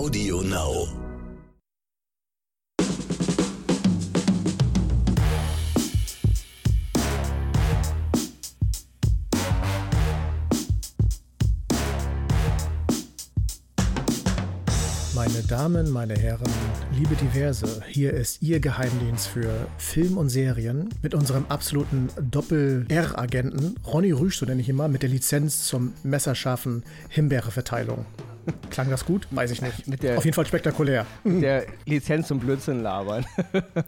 Audio Now. Meine Damen, meine Herren, liebe Diverse, hier ist Ihr Geheimdienst für Film und Serien mit unserem absoluten Doppel-R-Agenten, Ronny Rüsch, so nenne ich ihn mal, mit der Lizenz zum messerscharfen Himbeereverteilung. Klang das gut? Weiß ich nicht. Mit der- Auf jeden Fall spektakulär. Der Lizenz zum Blödsinn labern.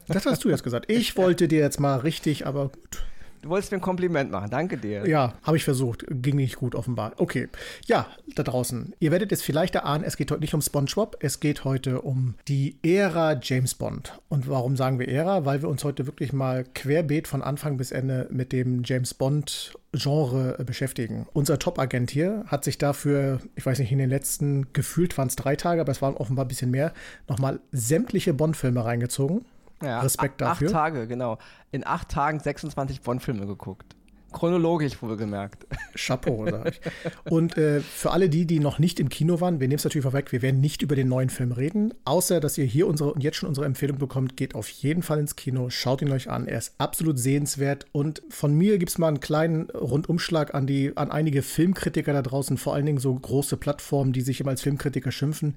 Das hast du jetzt gesagt. Ich wollte dir jetzt mal richtig, aber gut. Du wolltest mir ein Kompliment machen. Danke dir. Ja, habe ich versucht. Ging nicht gut, offenbar. Okay. Ja, da draußen. Ihr werdet jetzt vielleicht erahnen, es geht heute nicht um SpongeBob, es geht heute um die Ära James Bond. Und warum sagen wir Ära? Weil wir uns heute wirklich mal querbeet von Anfang bis Ende mit dem James Bond Genre äh, beschäftigen. Unser Top-Agent hier hat sich dafür, ich weiß nicht, in den letzten, gefühlt waren es drei Tage, aber es waren offenbar ein bisschen mehr, nochmal sämtliche Bond-Filme reingezogen. Ja, Respekt dafür. Acht Tage, genau. In acht Tagen 26 Bond-Filme geguckt. Chronologisch wohlgemerkt. Chapeau, sag ich. Und äh, für alle die, die noch nicht im Kino waren, wir nehmen es natürlich vorweg, wir werden nicht über den neuen Film reden, außer dass ihr hier unsere und jetzt schon unsere Empfehlung bekommt, geht auf jeden Fall ins Kino, schaut ihn euch an, er ist absolut sehenswert und von mir gibt es mal einen kleinen Rundumschlag an die an einige Filmkritiker da draußen, vor allen Dingen so große Plattformen, die sich immer als Filmkritiker schimpfen.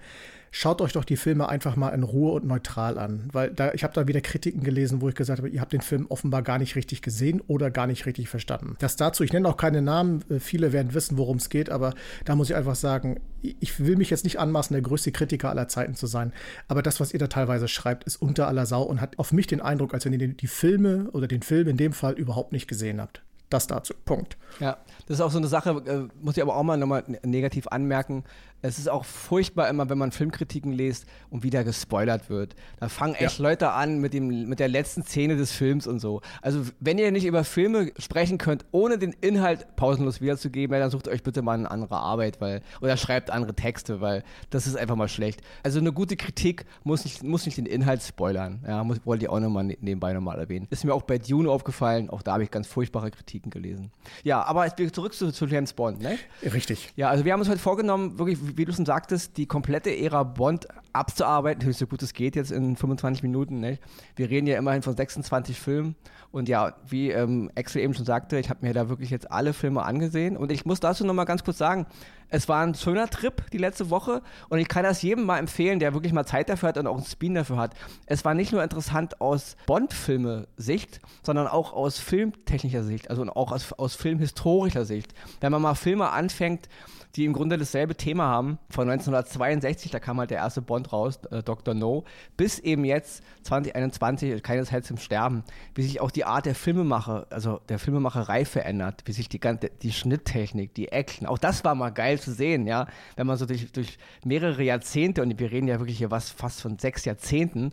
Schaut euch doch die Filme einfach mal in Ruhe und neutral an, weil da ich habe da wieder Kritiken gelesen, wo ich gesagt habe, ihr habt den Film offenbar gar nicht richtig gesehen oder gar nicht richtig verstanden. Das dazu, ich nenne auch keine Namen, äh, viele werden wissen, worum es geht, aber da muss ich einfach sagen, ich will mich jetzt nicht anmaßen, der größte Kritiker aller Zeiten zu sein, aber das, was ihr da teilweise schreibt, ist unter aller Sau und hat auf mich den Eindruck, als wenn ihr die, Filme oder den Film in dem Fall überhaupt nicht gesehen habt. Das dazu. Punkt. Ja, das ist auch so eine Sache, äh, muss ich aber auch mal nochmal ne- negativ anmerken. Es ist auch furchtbar immer, wenn man Filmkritiken liest und wieder gespoilert wird. Da fangen echt Leute an mit, dem, mit der letzten Szene des Films und so. Also, wenn ihr nicht über Filme sprechen könnt, ohne den Inhalt pausenlos wiederzugeben, ja, dann sucht euch bitte mal eine andere Arbeit, weil, oder schreibt andere Texte, weil das ist einfach mal schlecht. Also, eine gute Kritik muss nicht, muss nicht den Inhalt spoilern. Ja, muss, wollte ich auch nochmal ne- nebenbei nochmal erwähnen. Ist mir auch bei Dune aufgefallen, auch da habe ich ganz furchtbare Kritiken gelesen. Ja, aber jetzt zurück zu, zu James Bond, ne? Richtig. Ja, also wir haben uns heute vorgenommen, wirklich, wie du schon sagtest, die komplette Ära Bond abzuarbeiten, so gut es geht jetzt in 25 Minuten. Ne? Wir reden ja immerhin von 26 Filmen und ja, wie ähm, Axel eben schon sagte, ich habe mir da wirklich jetzt alle Filme angesehen und ich muss dazu nochmal ganz kurz sagen, es war ein schöner Trip die letzte Woche und ich kann das jedem mal empfehlen, der wirklich mal Zeit dafür hat und auch einen Spin dafür hat. Es war nicht nur interessant aus Bond-Filme-Sicht, sondern auch aus filmtechnischer Sicht, also auch aus, aus filmhistorischer Sicht. Wenn man mal Filme anfängt, die im Grunde dasselbe Thema haben. Von 1962, da kam halt der erste Bond raus, äh, Dr. No, bis eben jetzt 2021, keine Zeit zum Sterben, wie sich auch die Art der Filmemacher, also der Filmemacherei verändert, wie sich die die Schnitttechnik, die Action, auch das war mal geil zu sehen, ja, wenn man so durch, durch mehrere Jahrzehnte, und wir reden ja wirklich hier was fast von sechs Jahrzehnten,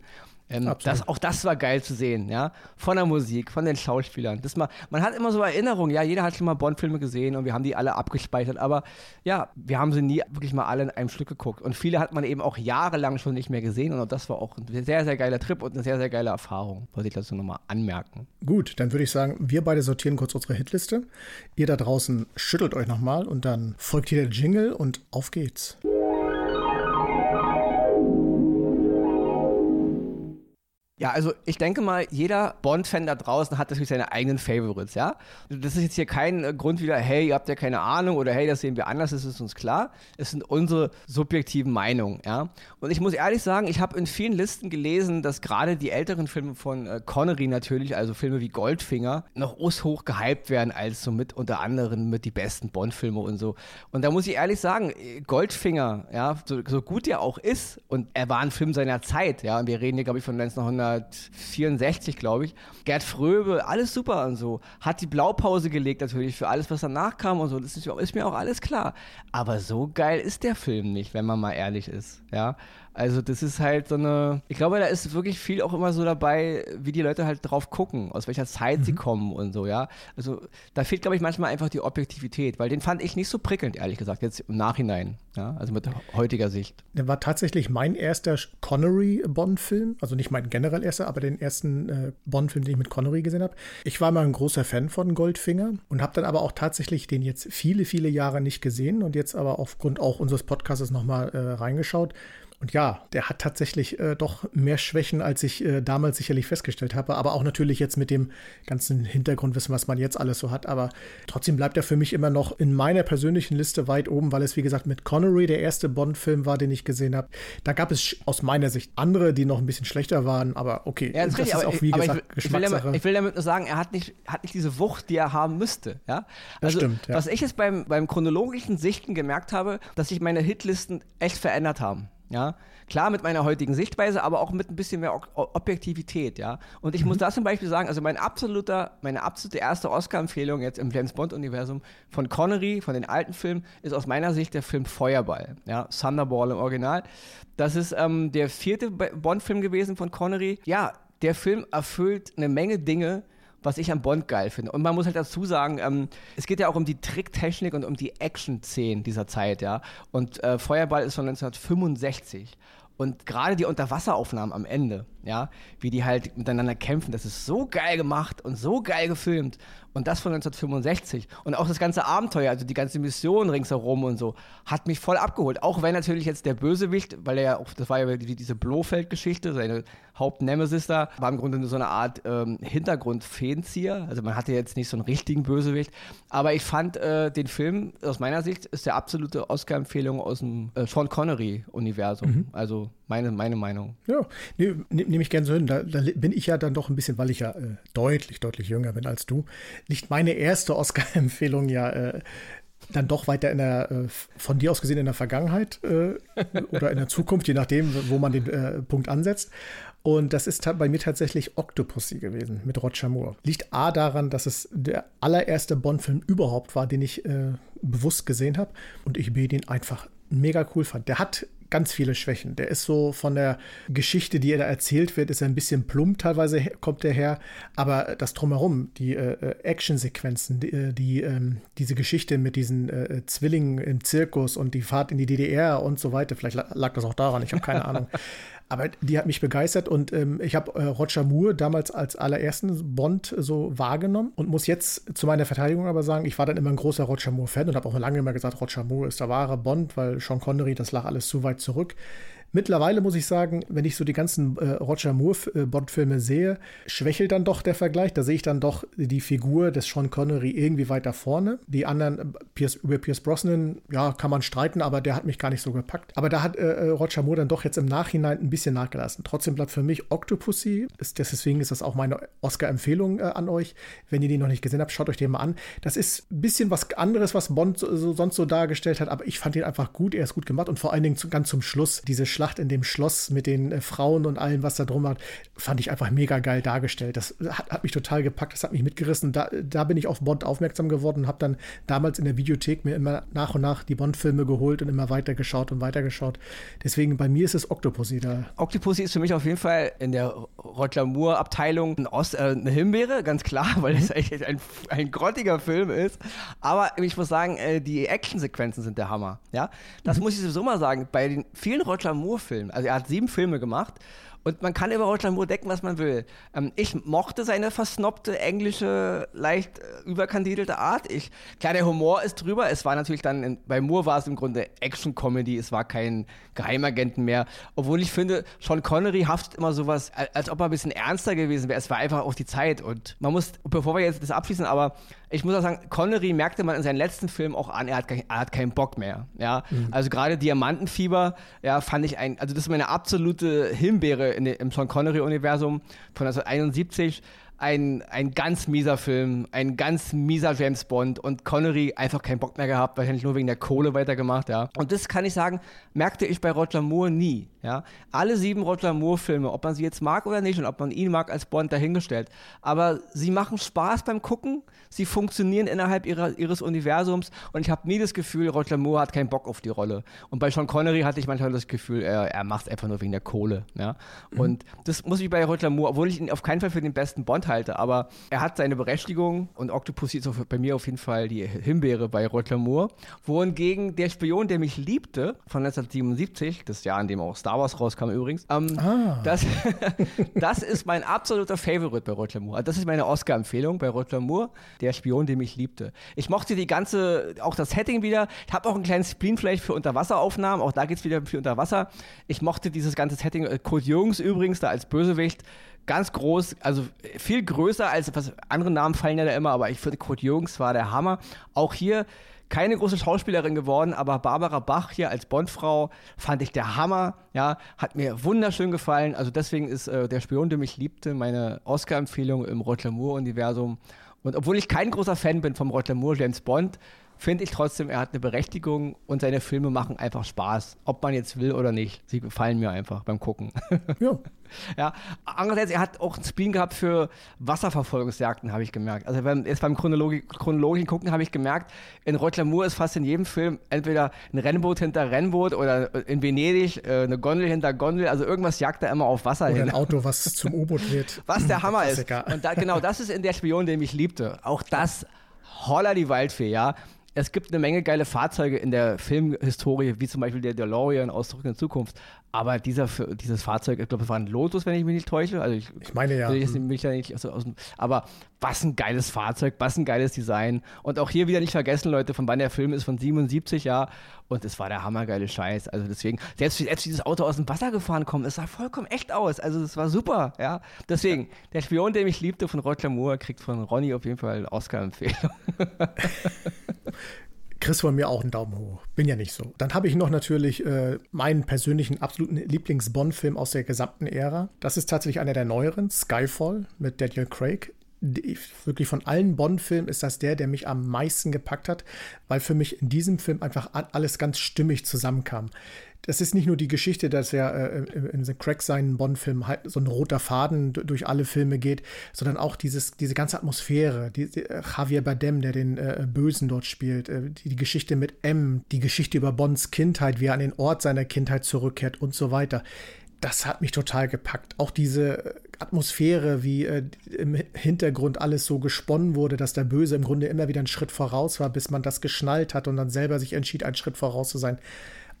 ähm, das, auch das war geil zu sehen, ja. Von der Musik, von den Schauspielern. Das mal, man hat immer so Erinnerungen, ja, jeder hat schon mal Bond-Filme gesehen und wir haben die alle abgespeichert, aber ja, wir haben sie nie wirklich mal alle in einem Stück geguckt. Und viele hat man eben auch jahrelang schon nicht mehr gesehen und auch das war auch ein sehr, sehr geiler Trip und eine sehr, sehr geile Erfahrung. Wollte ich dazu nochmal anmerken. Gut, dann würde ich sagen, wir beide sortieren kurz unsere Hitliste. Ihr da draußen schüttelt euch nochmal und dann folgt hier der Jingle und auf geht's. Ja, also ich denke mal, jeder Bond-Fan da draußen hat natürlich seine eigenen Favorites, ja. Das ist jetzt hier kein äh, Grund wieder, hey, ihr habt ja keine Ahnung oder hey, das sehen wir anders, das ist uns klar. Es sind unsere subjektiven Meinungen, ja. Und ich muss ehrlich sagen, ich habe in vielen Listen gelesen, dass gerade die älteren Filme von äh, Connery natürlich, also Filme wie Goldfinger, noch hoch gehypt werden als so mit unter anderem mit die besten Bond-Filme und so. Und da muss ich ehrlich sagen, äh, Goldfinger, ja, so, so gut er auch ist, und er war ein Film seiner Zeit, ja, und wir reden hier, glaube ich, von 1964, glaube ich. Gerd Fröbe, alles super und so. Hat die Blaupause gelegt natürlich für alles, was danach kam und so. Das ist, ist mir auch alles klar. Aber so geil ist der Film nicht, wenn man mal ehrlich ist, ja. Also das ist halt so eine, ich glaube, da ist wirklich viel auch immer so dabei, wie die Leute halt drauf gucken, aus welcher Zeit sie kommen und so, ja. Also da fehlt, glaube ich, manchmal einfach die Objektivität, weil den fand ich nicht so prickelnd, ehrlich gesagt, jetzt im Nachhinein, ja, also mit heutiger Sicht. Der war tatsächlich mein erster Connery-Bond-Film, also nicht mein generell erster, aber den ersten äh, Bond-Film, den ich mit Connery gesehen habe. Ich war mal ein großer Fan von Goldfinger und habe dann aber auch tatsächlich den jetzt viele, viele Jahre nicht gesehen und jetzt aber aufgrund auch unseres Podcasts nochmal äh, reingeschaut. Und ja, der hat tatsächlich äh, doch mehr Schwächen, als ich äh, damals sicherlich festgestellt habe. Aber auch natürlich jetzt mit dem ganzen Hintergrundwissen, was man jetzt alles so hat. Aber trotzdem bleibt er für mich immer noch in meiner persönlichen Liste weit oben, weil es, wie gesagt, mit Connery der erste Bond-Film war, den ich gesehen habe. Da gab es aus meiner Sicht andere, die noch ein bisschen schlechter waren. Aber okay, ja, das, das ist auch, wie gesagt, ich, ich, will damit, ich will damit nur sagen, er hat nicht, hat nicht diese Wucht, die er haben müsste. Ja? Also, das stimmt. Ja. Was ich jetzt beim, beim chronologischen Sichten gemerkt habe, dass sich meine Hitlisten echt verändert haben. Ja, klar mit meiner heutigen Sichtweise, aber auch mit ein bisschen mehr Objektivität, ja. Und ich mhm. muss da zum Beispiel sagen, also mein absoluter, meine absolute erste Oscar-Empfehlung jetzt im James Bond-Universum von Connery, von den alten Filmen, ist aus meiner Sicht der Film Feuerball, ja, Thunderball im Original. Das ist ähm, der vierte Bond-Film gewesen von Connery. Ja, der Film erfüllt eine Menge Dinge, was ich am Bond geil finde. Und man muss halt dazu sagen, ähm, es geht ja auch um die Tricktechnik und um die Action-Szenen dieser Zeit, ja. Und äh, Feuerball ist von 1965. Und gerade die Unterwasseraufnahmen am Ende, ja, wie die halt miteinander kämpfen, das ist so geil gemacht und so geil gefilmt. Und das von 1965. Und auch das ganze Abenteuer, also die ganze Mission ringsherum und so, hat mich voll abgeholt. Auch wenn natürlich jetzt der Bösewicht, weil er ja auch, das war ja diese Blofeld-Geschichte, seine Hauptnemesis da, war im Grunde nur so eine Art ähm, Hintergrund-Fähnzieher. Also man hatte jetzt nicht so einen richtigen Bösewicht. Aber ich fand äh, den Film, aus meiner Sicht, ist der absolute Oscar-Empfehlung aus dem äh, Sean Connery-Universum. Mhm. Also meine, meine Meinung. Ja, nehme nehm ich gerne so hin. Da, da, bin ich ja dann doch ein bisschen, weil ich ja äh, deutlich, deutlich jünger bin als du, nicht meine erste Oscar-Empfehlung ja äh, dann doch weiter in der, äh, von dir aus gesehen in der Vergangenheit äh, oder in der Zukunft, je nachdem, wo man den äh, Punkt ansetzt. Und das ist bei mir tatsächlich Octopussy gewesen mit Roger Moore. Liegt A daran, dass es der allererste Bond-Film überhaupt war, den ich äh, bewusst gesehen habe und ich B den einfach mega cool fand. Der hat ganz viele Schwächen. Der ist so von der Geschichte, die er da erzählt wird, ist er ein bisschen plump teilweise kommt er her, aber das drumherum, die äh, äh Actionsequenzen, die, äh, die ähm, diese Geschichte mit diesen äh, Zwillingen im Zirkus und die Fahrt in die DDR und so weiter, vielleicht lag das auch daran, ich habe keine Ahnung. Aber die hat mich begeistert und ähm, ich habe äh, Roger Moore damals als allerersten Bond so wahrgenommen und muss jetzt zu meiner Verteidigung aber sagen, ich war dann immer ein großer Roger Moore-Fan und habe auch lange immer gesagt, Roger Moore ist der wahre Bond, weil Sean Connery, das lag alles zu weit zurück. Mittlerweile muss ich sagen, wenn ich so die ganzen äh, Roger Moore-Bond-Filme sehe, schwächelt dann doch der Vergleich. Da sehe ich dann doch die Figur des Sean Connery irgendwie weiter vorne. Die anderen, Pierce, über Pierce Brosnan, ja, kann man streiten, aber der hat mich gar nicht so gepackt. Aber da hat äh, äh, Roger Moore dann doch jetzt im Nachhinein ein bisschen nachgelassen. Trotzdem bleibt für mich Octopussy, ist, deswegen ist das auch meine Oscar-Empfehlung äh, an euch. Wenn ihr die noch nicht gesehen habt, schaut euch den mal an. Das ist ein bisschen was anderes, was Bond so, so, sonst so dargestellt hat, aber ich fand ihn einfach gut. Er ist gut gemacht und vor allen Dingen zu, ganz zum Schluss diese Schlacht Schlacht in dem Schloss mit den äh, Frauen und allem, was da drum hat, fand ich einfach mega geil dargestellt. Das hat, hat mich total gepackt, das hat mich mitgerissen. Da, da bin ich auf Bond aufmerksam geworden und habe dann damals in der Videothek mir immer nach und nach die Bond-Filme geholt und immer weiter geschaut und weiter geschaut. Deswegen bei mir ist es Octopussy da. Octopussy ist für mich auf jeden Fall in der Roger Moore-Abteilung ein äh, eine Himbeere, ganz klar, weil es echt ein, ein grottiger Film ist. Aber ich muss sagen, äh, die Actionsequenzen sind der Hammer. Ja? Das mhm. muss ich sowieso mal sagen. Bei den vielen Roger Moore-Filmen. Also er hat sieben Filme gemacht und man kann über Roger Moore denken, was man will. Ähm, ich mochte seine versnobte, englische, leicht äh, überkandidelte Art. Ich, klar, der Humor ist drüber. Es war natürlich dann, in, bei Moore war es im Grunde Action-Comedy. Es war kein Geheimagenten mehr. Obwohl ich finde, Sean Connery haftet immer sowas, als ob er ein bisschen ernster gewesen wäre. Es war einfach auch die Zeit. Und man muss, bevor wir jetzt das abschließen, aber ich muss auch sagen, Connery merkte man in seinen letzten Filmen auch an, er hat, er hat keinen Bock mehr. Ja? Mhm. Also gerade Diamantenfieber, ja, fand ich ein, also das ist meine absolute Himbeere in, im Sean Connery-Universum von 1971 ein, ein ganz mieser Film, ein ganz mieser James Bond und Connery einfach keinen Bock mehr gehabt, wahrscheinlich nur wegen der Kohle weitergemacht, ja. Und das kann ich sagen, merkte ich bei Roger Moore nie, ja. Alle sieben Roger Moore-Filme, ob man sie jetzt mag oder nicht und ob man ihn mag als Bond dahingestellt, aber sie machen Spaß beim Gucken, sie funktionieren innerhalb ihrer, ihres Universums und ich habe nie das Gefühl, Roger Moore hat keinen Bock auf die Rolle. Und bei Sean Connery hatte ich manchmal das Gefühl, er, er macht es einfach nur wegen der Kohle, ja. Mhm. Und das muss ich bei Roger Moore, obwohl ich ihn auf keinen Fall für den besten Bond halte, aber er hat seine Berechtigung und Octopussy ist bei mir auf jeden Fall die Himbeere bei Roger Moore. Wohingegen der Spion, der mich liebte, von 1977, das Jahr, in dem auch Star Wars rauskam übrigens, ähm, ah. das, das ist mein absoluter Favorite bei Roger Moore. Also das ist meine Oscar-Empfehlung bei Roger Moore, der Spion, der mich liebte. Ich mochte die ganze, auch das Setting wieder. Ich habe auch einen kleinen Spleen vielleicht für Unterwasseraufnahmen, auch da geht es wieder für Unterwasser. Ich mochte dieses ganze Setting. Code Jungs übrigens da als Bösewicht ganz groß, also viel größer als was andere Namen fallen ja da immer, aber ich finde Kurt Jürgens war der Hammer. Auch hier keine große Schauspielerin geworden, aber Barbara Bach hier als Bondfrau fand ich der Hammer. Ja, hat mir wunderschön gefallen. Also deswegen ist äh, der Spion, der mich liebte, meine Oscar-Empfehlung im Roger Moore-Universum. Und obwohl ich kein großer Fan bin vom Roger Moore James Bond, finde ich trotzdem, er hat eine Berechtigung und seine Filme machen einfach Spaß, ob man jetzt will oder nicht. Sie gefallen mir einfach beim Gucken. Ja. ja. Andererseits, er hat auch einen Spleen gehabt für Wasserverfolgungsjagden, habe ich gemerkt. Also beim, jetzt beim Chronologi chronologischen Gucken habe ich gemerkt, in Roger Moore ist fast in jedem Film entweder ein Rennboot hinter Rennboot oder in Venedig äh, eine Gondel hinter Gondel. Also irgendwas jagt er immer auf Wasser oder hin. ein Auto, was zum U-Boot wird. Was der Hammer ist. Und da, genau, das ist in der Spion, den ich liebte. Auch das Holla die Waldfee, ja es gibt eine Menge geile Fahrzeuge in der Filmhistorie, wie zum Beispiel der DeLorean aus Zurück in Zukunft. Aber dieser, dieses Fahrzeug, ich glaube, es war ein Lotus, wenn ich mich nicht täusche. Also ich, ich meine ja. Ich mich ja nicht aus, aus, aber was ein geiles Fahrzeug, was ein geiles Design. Und auch hier wieder nicht vergessen, Leute, von wann der Film ist, von 77, ja. Und es war der hammergeile Scheiß. Also deswegen, selbst wie dieses Auto aus dem Wasser gefahren kommt, es sah vollkommen echt aus. Also es war super, ja. Deswegen, der Spion, der mich liebte von Roger Moore, kriegt von Ronny auf jeden Fall Oscar-Empfehlung. kriegst von mir auch einen Daumen hoch. Bin ja nicht so. Dann habe ich noch natürlich äh, meinen persönlichen absoluten Lieblings-Bond-Film aus der gesamten Ära. Das ist tatsächlich einer der neueren, Skyfall mit Daniel Craig. Wirklich von allen Bond-Filmen ist das der, der mich am meisten gepackt hat, weil für mich in diesem Film einfach alles ganz stimmig zusammenkam das ist nicht nur die Geschichte, dass er äh, in The Crack seinen Bond-Film halt so ein roter Faden durch alle Filme geht, sondern auch dieses, diese ganze Atmosphäre. Die, die, äh, Javier Bardem, der den äh, Bösen dort spielt, äh, die, die, Geschichte mit M, die Geschichte über Bonds Kindheit, wie er an den Ort seiner Kindheit zurückkehrt und so weiter. Das hat mich total gepackt. Auch diese äh, Atmosphäre, wie äh, im Hintergrund alles so gesponnen wurde, dass der Böse im Grunde immer wieder einen Schritt voraus war, bis man das geschnallt hat und dann selber sich entschied, einen Schritt voraus zu sein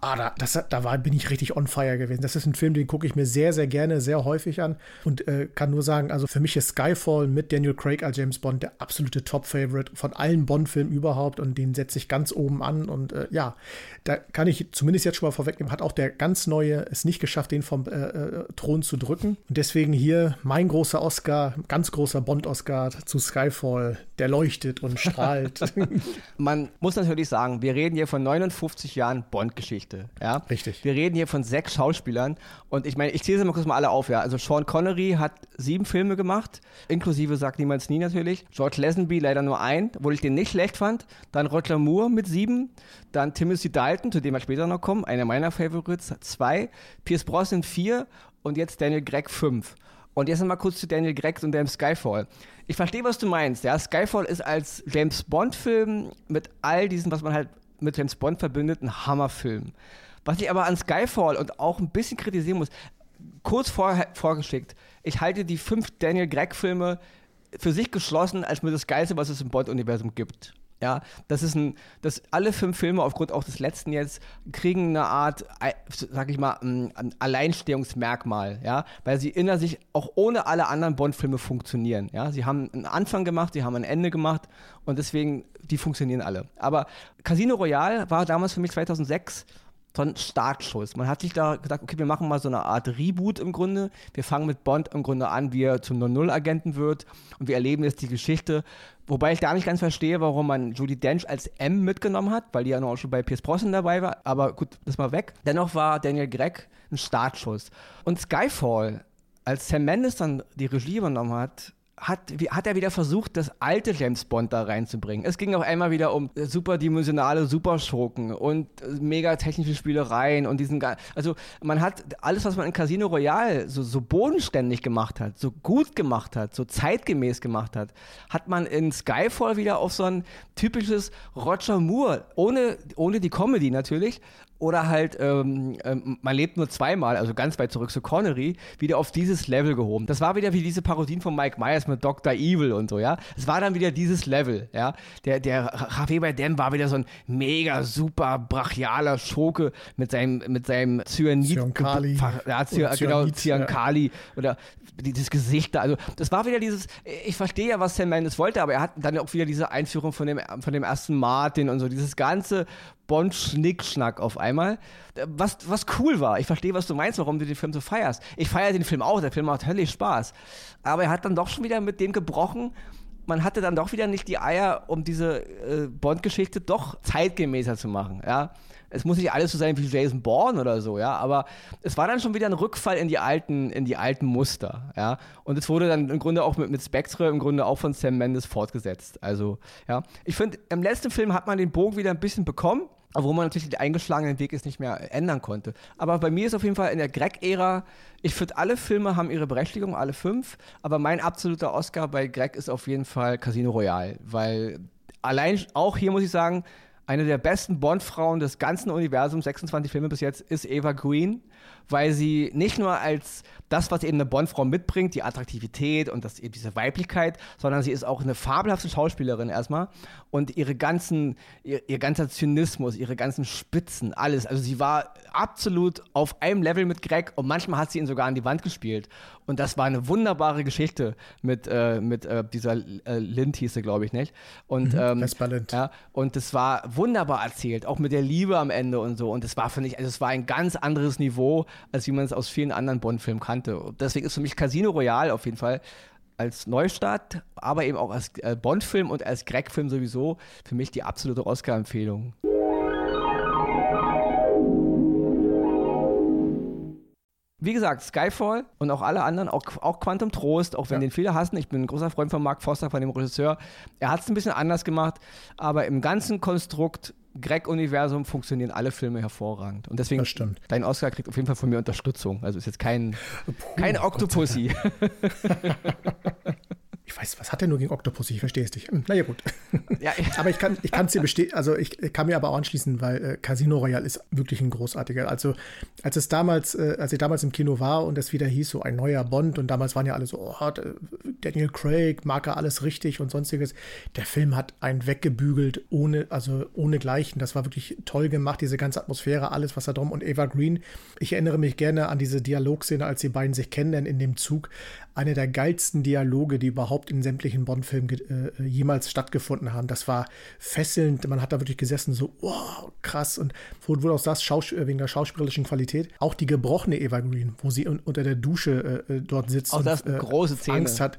ah, da, das, da war, bin ich richtig on fire gewesen. Das ist ein Film, den gucke ich mir sehr, sehr gerne, sehr häufig an und äh, kann nur sagen, also für mich ist Skyfall mit Daniel Craig als James Bond der absolute Top-Favorite von allen Bond-Filmen überhaupt und den setze ich ganz oben an und äh, ja, da kann ich zumindest jetzt schon mal vorwegnehmen, hat auch der ganz neue es nicht geschafft, den vom äh, äh Thron zu drücken und deswegen hier mein großer Oscar, ganz großer Bond-Oscar zu Skyfall, der leuchtet und strahlt. Man muss natürlich sagen, wir reden hier von 59 Jahren Bond-Geschichte. Geschichte. Ja? Richtig. Wir reden hier von sechs Schauspielern und ich meine, ich zähle sie mal kurz mal alle auf. Ja? Also Sean Connery hat sieben Filme gemacht, inklusive sagt niemals nie natürlich. George Lazenby leider nur ein, obwohl ich den nicht schlecht fand. Dann Roger Moore mit sieben. Dann Timothy Dalton, zu dem wir später noch kommen, einer meiner Favorites, zwei. Pierce Brosnan vier und jetzt Daniel Gregg fünf. Und jetzt nochmal kurz zu Daniel Gregg und dem Skyfall. Ich verstehe, was du meinst. Ja, Skyfall ist als James Bond-Film mit all diesen, was man halt mit James Bond verbindet, ein Hammerfilm. Was ich aber an Skyfall und auch ein bisschen kritisieren muss, kurz vorher vorgeschickt, ich halte die fünf Daniel Gregg-Filme für sich geschlossen als mit das Geilste, was es im Bond-Universum gibt. Ja, das ist ein, dass alle fünf Filme aufgrund auch des letzten jetzt kriegen eine Art, sag ich mal, ein Alleinstehungsmerkmal, ja, weil sie inner sich auch ohne alle anderen Bond-Filme funktionieren, ja. Sie haben einen Anfang gemacht, sie haben ein Ende gemacht und deswegen, die funktionieren alle. Aber Casino Royale war damals für mich 2006 so ein Startschuss. Man hat sich da gesagt, okay, wir machen mal so eine Art Reboot im Grunde. Wir fangen mit Bond im Grunde an, wie er zum 00-Agenten wird und wir erleben jetzt die Geschichte. Wobei ich da nicht ganz verstehe, warum man Judy Dench als M mitgenommen hat, weil die ja noch auch schon bei Pierce Brosnan dabei war. Aber gut, das mal weg. Dennoch war Daniel Gregg ein Startschuss. Und Skyfall, als Sam Mendes dann die Regie übernommen hat, hat, hat er wieder versucht, das alte James Bond da reinzubringen. Es ging auch einmal wieder um superdimensionale Superschurken und mega technische Spielereien und diesen, also man hat alles, was man in Casino Royale so, so bodenständig gemacht hat, so gut gemacht hat, so zeitgemäß gemacht hat, hat man in Skyfall wieder auf so ein typisches Roger Moore, ohne, ohne die Comedy natürlich, oder halt ähm, ähm, Man lebt nur zweimal, also ganz weit zurück zu Connery, wieder auf dieses Level gehoben. Das war wieder wie diese Parodien von Mike Myers mit Dr. Evil und so, ja. Es war dann wieder dieses Level, ja. Der, der Javier Bardem war wieder so ein mega super brachialer Schurke mit seinem, mit seinem Cyanid. Zyankali. Ja, Cyan, genau, Cyankali. Ja. Oder dieses Gesicht da. Also, das war wieder dieses, ich verstehe ja, was Sam Mendes wollte, aber er hat dann auch wieder diese Einführung von dem, von dem ersten Martin und so, dieses ganze Bond-Schnickschnack auf einmal. Was, was cool war. Ich verstehe, was du meinst, warum du den Film so feierst. Ich feiere den Film auch, der Film macht höllisch Spaß. Aber er hat dann doch schon wieder mit dem gebrochen. Man hatte dann doch wieder nicht die Eier, um diese äh, Bond-Geschichte doch zeitgemäßer zu machen. Ja? Es muss nicht alles so sein wie Jason Bourne oder so, ja, aber es war dann schon wieder ein Rückfall in die alten, in die alten Muster, ja. Und es wurde dann im Grunde auch mit, mit Spectre im Grunde auch von Sam Mendes fortgesetzt. Also, ja. Ich finde, im letzten Film hat man den Bogen wieder ein bisschen bekommen obwohl man natürlich den eingeschlagenen Weg jetzt nicht mehr ändern konnte. Aber bei mir ist auf jeden Fall in der Greg-Ära, ich finde, alle Filme haben ihre Berechtigung, alle fünf, aber mein absoluter Oscar bei Greg ist auf jeden Fall Casino Royale, weil allein auch hier muss ich sagen, eine der besten Bond-Frauen des ganzen Universums, 26 Filme bis jetzt, ist Eva Green, weil sie nicht nur als das, was eben eine Bond-Frau mitbringt, die Attraktivität und das, eben diese Weiblichkeit, sondern sie ist auch eine fabelhafte Schauspielerin erstmal und ihre ganzen, ihr, ihr ganzer Zynismus, ihre ganzen Spitzen, alles. Also sie war absolut auf einem Level mit Greg und manchmal hat sie ihn sogar an die Wand gespielt. Und das war eine wunderbare Geschichte mit, äh, mit äh, dieser äh, Lind hieß sie, glaube ich, nicht? Und, mhm, ähm, ja, und das war wunderbar erzählt, auch mit der Liebe am Ende und so. Und das war, finde ich, also es war ein ganz anderes Niveau, als wie man es aus vielen anderen Bond-Filmen kannte. Und deswegen ist für mich Casino Royale auf jeden Fall als Neustart, aber eben auch als äh, Bond-Film und als Greg-Film sowieso für mich die absolute Oscar-Empfehlung. Wie gesagt, Skyfall und auch alle anderen, auch, auch Quantum Trost, auch wenn ja. den viele hassen. Ich bin ein großer Freund von Mark Foster, von dem Regisseur. Er hat es ein bisschen anders gemacht, aber im ganzen Konstrukt Greg-Universum funktionieren alle Filme hervorragend. Und deswegen, dein Oscar kriegt auf jeden Fall von mir Unterstützung. Also ist jetzt kein, Puh, kein Octopussy. Ich weiß, was hat er nur gegen Octopus? Ich verstehe es nicht. Hm, naja, gut. Ja, ja. aber ich kann ich es dir bestätigen, also ich kann mir aber auch anschließen, weil äh, Casino Royale ist wirklich ein großartiger. Also als es damals, äh, als ich damals im Kino war und es wieder hieß, so ein neuer Bond und damals waren ja alle so, oh, Daniel Craig, mag er alles richtig und sonstiges. Der Film hat einen weggebügelt, ohne, also ohne Gleichen. Das war wirklich toll gemacht, diese ganze Atmosphäre, alles, was da drum und Eva Green. Ich erinnere mich gerne an diese Dialogszene, als die beiden sich kennenlernen in dem Zug. Eine der geilsten Dialoge, die überhaupt überhaupt in sämtlichen Bond-Filmen äh, jemals stattgefunden haben. Das war fesselnd. Man hat da wirklich gesessen, so, wow, krass. Und wo, wo auch das Schaus äh, wegen der schauspielerischen Qualität. Auch die gebrochene Eva Green, wo sie un unter der Dusche äh, äh dort sitzt auch und das große Szene. Angst hat.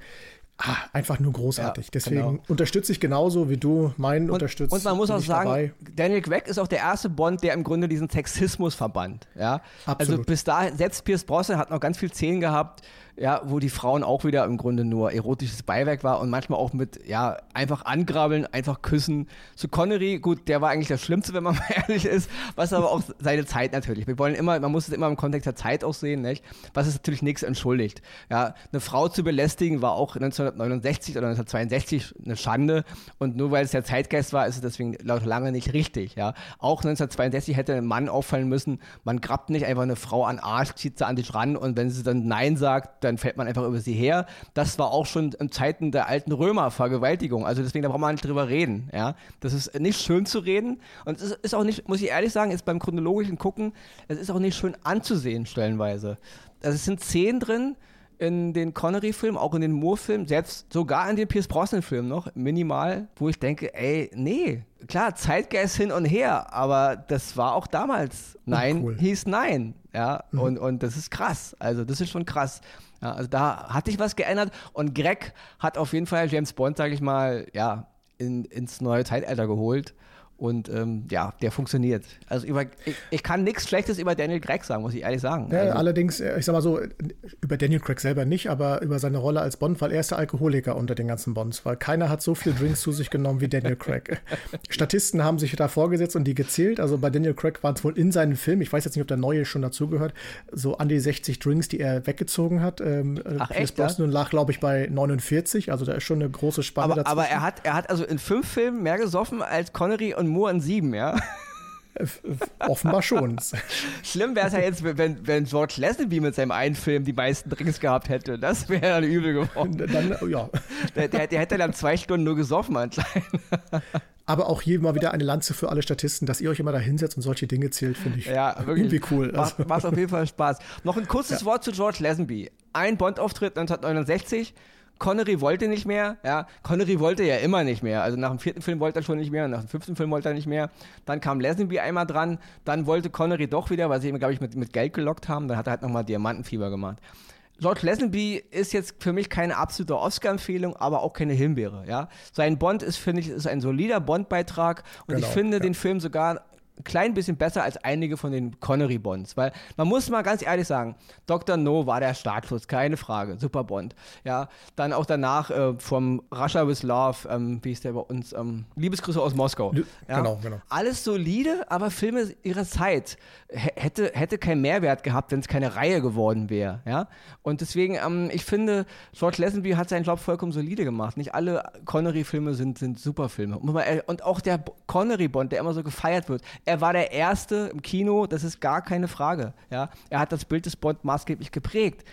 Ah, einfach nur großartig. Ja, Deswegen genau. unterstütze ich genauso wie du meinen unterstützt. Und man muss auch sagen, dabei. Daniel Craig ist auch der erste Bond, der im Grunde diesen Sexismus verbannt. Ja? Also Absolut. Also bis dahin, selbst Pierce Brosnan hat noch ganz viel Szenen gehabt, ja, wo die Frauen auch wieder im Grunde nur erotisches Beiwerk war und manchmal auch mit, ja, einfach angrabbeln, einfach küssen. Zu Connery, gut, der war eigentlich das Schlimmste, wenn man mal ehrlich ist, was aber auch seine Zeit natürlich. Wir wollen immer, man muss es immer im Kontext der Zeit auch sehen, nicht? Was ist natürlich nichts entschuldigt. Ja, eine Frau zu belästigen war auch 1969 oder 1962 eine Schande und nur weil es der Zeitgeist war, ist es deswegen laut lange nicht richtig, ja. Auch 1962 hätte ein Mann auffallen müssen, man grabt nicht einfach eine Frau an Arsch, zieht sie an dich ran und wenn sie dann Nein sagt, dann fällt man einfach über sie her. Das war auch schon in Zeiten der alten Römer Vergewaltigung. Also deswegen, da braucht man nicht drüber reden. Ja? Das ist nicht schön zu reden. Und es ist auch nicht, muss ich ehrlich sagen, jetzt beim chronologischen Gucken, es ist auch nicht schön anzusehen, stellenweise. Also es sind Szenen drin, in den Connery-Filmen, auch in den Moore-Filmen, selbst sogar in den Pierce Brosnan-Filmen noch, minimal, wo ich denke, ey, nee, klar, Zeitgeist hin und her, aber das war auch damals. Nein cool. hieß Nein, ja, mhm. und, und das ist krass, also das ist schon krass. Ja, also da hat sich was geändert und Greg hat auf jeden Fall James Bond, sage ich mal, ja, in, ins neue Zeitalter geholt. Und ähm, ja, der funktioniert. Also über, ich, ich kann nichts Schlechtes über Daniel Craig sagen, muss ich ehrlich sagen. Ja, also, allerdings, äh, ich sag mal so, über Daniel Craig selber nicht, aber über seine Rolle als Bond, weil er ist der Alkoholiker unter den ganzen Bonds, weil keiner hat so viele Drinks zu sich genommen wie Daniel Craig. Statisten haben sich da vorgesetzt und die gezählt. Also bei Daniel Craig waren es wohl in seinen Film, ich weiß jetzt nicht, ob der neue schon dazugehört, so an die 60 Drinks, die er weggezogen hat. Ähm, äh, Ach, echt, Brosnan ja? lag, glaube ich, bei 49, also da ist schon eine große Spanne aber, Aber er hat, er hat also in fünf Filmen mehr gesoffen als Connery und Moore in sieben, ja? Äh, offenbar schon. Schlimm wäre es ja jetzt, wenn, wenn George Lazenby mit seinem einen Film die meisten Drinks gehabt hätte. Das wäre dann übel geworden. Dann, ja. Der, der, der hätte dann zwei Stunden nur gesoffen anscheinend. Aber auch hier mal wieder eine Lanze für alle Statisten, dass ihr euch immer da hinsetzt und solche Dinge zählt, finde ich ja, irgendwie cool. Macht, also. macht auf jeden Fall Spaß. Noch ein kurzes ja. Wort zu George Lazenby. Ein Bond-Auftritt 1969 Connery wollte nicht mehr, ja. Connery wollte ja immer nicht mehr. Also nach dem vierten Film wollte er schon nicht mehr, nach dem fünften Film wollte er nicht mehr. Dann kam Lazenby einmal dran, dann wollte Connery doch wieder, weil sie ihn, glaube ich, mit, mit Geld gelockt haben. Dann hat er halt nochmal Diamantenfieber gemacht. George Lazenby ist jetzt für mich keine absolute Oscar-Empfehlung, aber auch keine Himbeere. Ja? Sein Bond ist, finde ich, ist ein solider Bond-Beitrag und genau, ich finde ja. den Film sogar ein klein bisschen besser als einige von den Connery-Bonds. Weil man muss mal ganz ehrlich sagen, Dr. No war der Startschuss, keine Frage. Super Bond. Ja, dann auch danach äh, vom Russia with Love, ähm, wie ist der bei uns? Ähm, Liebesgrüße aus Moskau. Ja? Genau, genau. Alles solide, aber Filme ihrer Zeit. H hätte, hätte keinen Mehrwert gehabt, wenn es keine Reihe geworden wäre. Ja? Und deswegen, ähm, ich finde, George Lazenby hat seinen Job vollkommen solide gemacht. Nicht alle Connery-Filme sind, sind super Filme. Und auch der Connery-Bond, der immer so gefeiert wird, er war der Erste im Kino, das ist gar keine Frage. Ja? Er hat das Bild des Bond maßgeblich geprägt.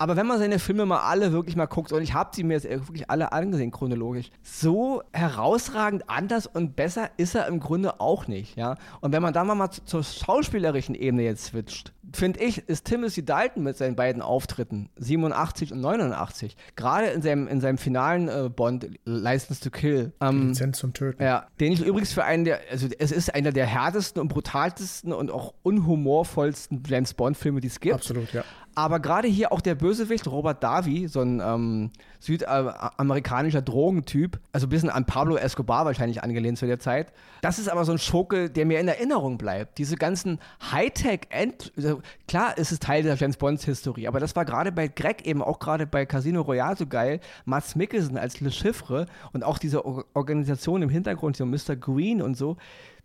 Aber wenn man seine Filme mal alle wirklich mal guckt, und ich habe sie mir jetzt wirklich alle angesehen, chronologisch, so herausragend anders und besser ist er im Grunde auch nicht. Ja? Und wenn man da mal zur schauspielerischen Ebene jetzt switcht, finde ich, ist Timothy Dalton mit seinen beiden Auftritten, 87 und 89, gerade in seinem, in seinem finalen äh, Bond, License to Kill. Ähm, Lizenz zum Töten. Ja, den ich übrigens für einen der, also es ist einer der härtesten und brutalsten und auch unhumorvollsten James Bond-Filme, die es gibt. Absolut, ja. Aber gerade hier auch der Bösewicht, Robert Davi, so ein ähm, südamerikanischer Drogentyp, also ein bisschen an Pablo Escobar wahrscheinlich angelehnt zu der Zeit. Das ist aber so ein Schurke, der mir in Erinnerung bleibt. Diese ganzen Hightech, also klar ist es Teil der James Bonds Historie, aber das war gerade bei Greg eben auch gerade bei Casino Royale so geil. Mats Mikkelsen als Le Chiffre und auch diese Organisation im Hintergrund, so Mr. Green und so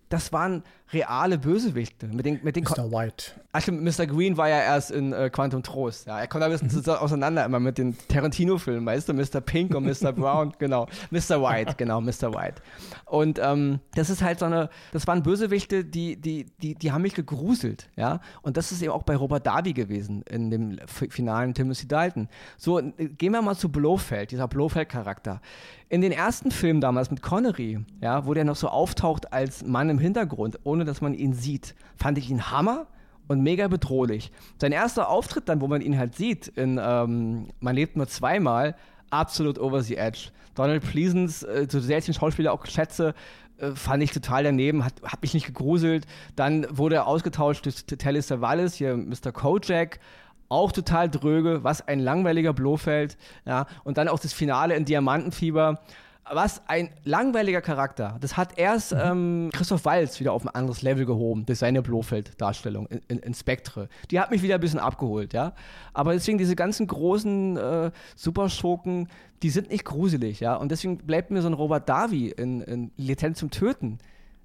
das waren reale Bösewichte. Mit den, mit den Mr. White. Ach stimmt, Mr. Green war ja erst in äh, Quantum Trost. Ja, er kommt ein bisschen mhm. auseinander immer mit den Tarantino-Filmen, weißt du, Mr. Pink und Mr. Brown, genau. Mr. White, genau, Mr. White. Und ähm, das ist halt so eine, das waren Bösewichte, die, die, die, die haben mich gegruselt, ja. Und das ist eben auch bei Robert Darby gewesen, in dem finalen Timothy Dalton. So, gehen wir mal zu Blofeld, dieser Blofeld-Charakter. In den ersten Filmen damals mit Connery, ja, wo der noch so auftaucht als Mann im Hintergrund, ohne dass man ihn sieht, fand ich ihn Hammer und mega bedrohlich. Sein erster Auftritt dann, wo man ihn halt sieht, in ähm, Man lebt nur zweimal, absolut over the edge. Donald Pleasance, äh, so sehr ich den Schauspieler auch schätze, äh, fand ich total daneben, hat, hat mich nicht gegruselt. Dann wurde er ausgetauscht durch Telly Savalas, hier Mr. Kojak, auch total dröge, was ein langweiliger Blofeld, ja, und dann auch das Finale in Diamantenfieber, was ein langweiliger Charakter. Das hat erst mhm. ähm, Christoph Walz wieder auf ein anderes Level gehoben durch seine Blofeld-Darstellung in, in, in, Spectre. Die hat mich wieder ein bisschen abgeholt, ja. Aber deswegen diese ganzen großen äh, Superschurken, die sind nicht gruselig, ja. Und deswegen bleibt mir so ein Robert Davi in, in Lizenz zum Töten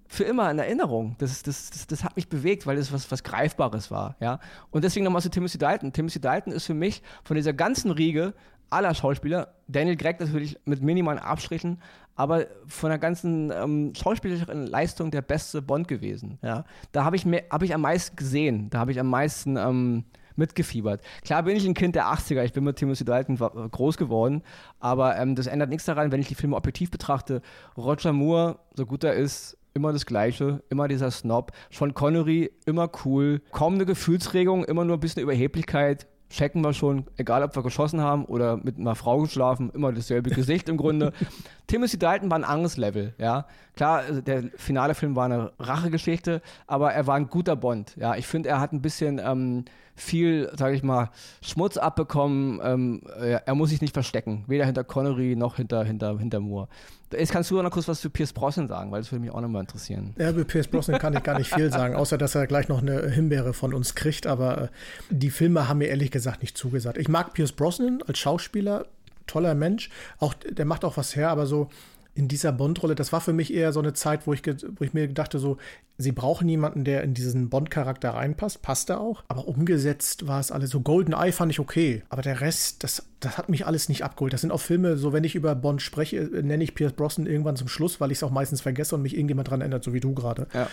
für immer in Erinnerung. Das, das, das, das, hat mich bewegt, weil es was, was Greifbares war. Ja? Und deswegen nochmal zu Timothy Dalton. Timothy Dalton ist für mich von dieser ganzen Riege aller Schauspieler, Daniel Gregg natürlich mit minimalen Abstrichen, aber von der ganzen ähm, schauspielerischen Leistung der beste Bond gewesen. Ja? Da habe ich, hab ich am meisten gesehen, da habe ich am meisten ähm, mitgefiebert. Klar bin ich ein Kind der 80er, ich bin mit Timothy Dalton groß geworden, aber ähm, das ändert nichts daran, wenn ich die Filme objektiv betrachte. Roger Moore, so gut er ist, immer das Gleiche, immer dieser Snob. Sean Connery, immer cool. Kaum eine Gefühlsregung, immer nur ein bisschen Überheblichkeit. Checken wir schon, egal ob wir geschossen haben oder mit einer Frau geschlafen, immer dasselbe Gesicht im Grunde. Timothy Dalton war ein anderes Level, ja. Klar, also der finale Film war eine Rachegeschichte, aber er war ein guter Bond, ja. Ich finde, er hat ein bisschen ähm, viel, sage ich mal, Schmutz abbekommen. Ähm, er muss sich nicht verstecken, weder hinter Connery noch hinter, hinter, hinter Moore. Jetzt kannst du noch kurz was zu Pierce Brosnan sagen, weil das würde mich auch nochmal interessieren. Ja, über Pierce Brosnan kann ich gar nicht viel sagen, außer dass er gleich noch eine Himbeere von uns kriegt, aber äh, die Filme haben mir ehrlich gesagt nicht zugesagt. Ich mag Pierce Brosnan als Schauspieler, toller Mensch, auch der macht auch was her, aber so in dieser Bond-Rolle, das war für mich eher so eine Zeit, wo ich, wo ich mir dachte, so, sie brauchen jemanden, der in diesen Bond-Charakter reinpasst. Passt er auch. Aber umgesetzt war es alles so. Golden Eye fand ich okay. Aber der Rest, das, das hat mich alles nicht abgeholt. Das sind auch Filme, so wenn ich über Bond spreche, nenne ich Pierce Brosnan irgendwann zum Schluss, weil ich es auch meistens vergesse und mich irgendjemand dran ändert, so wie du gerade. Ja.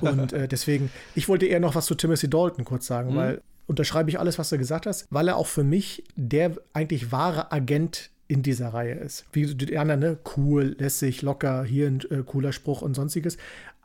und äh, deswegen, ich wollte eher noch was zu Timothy Dalton kurz sagen, mhm. weil unterschreibe ich alles, was du gesagt hast, weil er auch für mich der eigentlich wahre Agent in dieser Reihe ist. Wie die anderen, ne? Cool, lässig, locker, hier ein äh, cooler Spruch und sonstiges.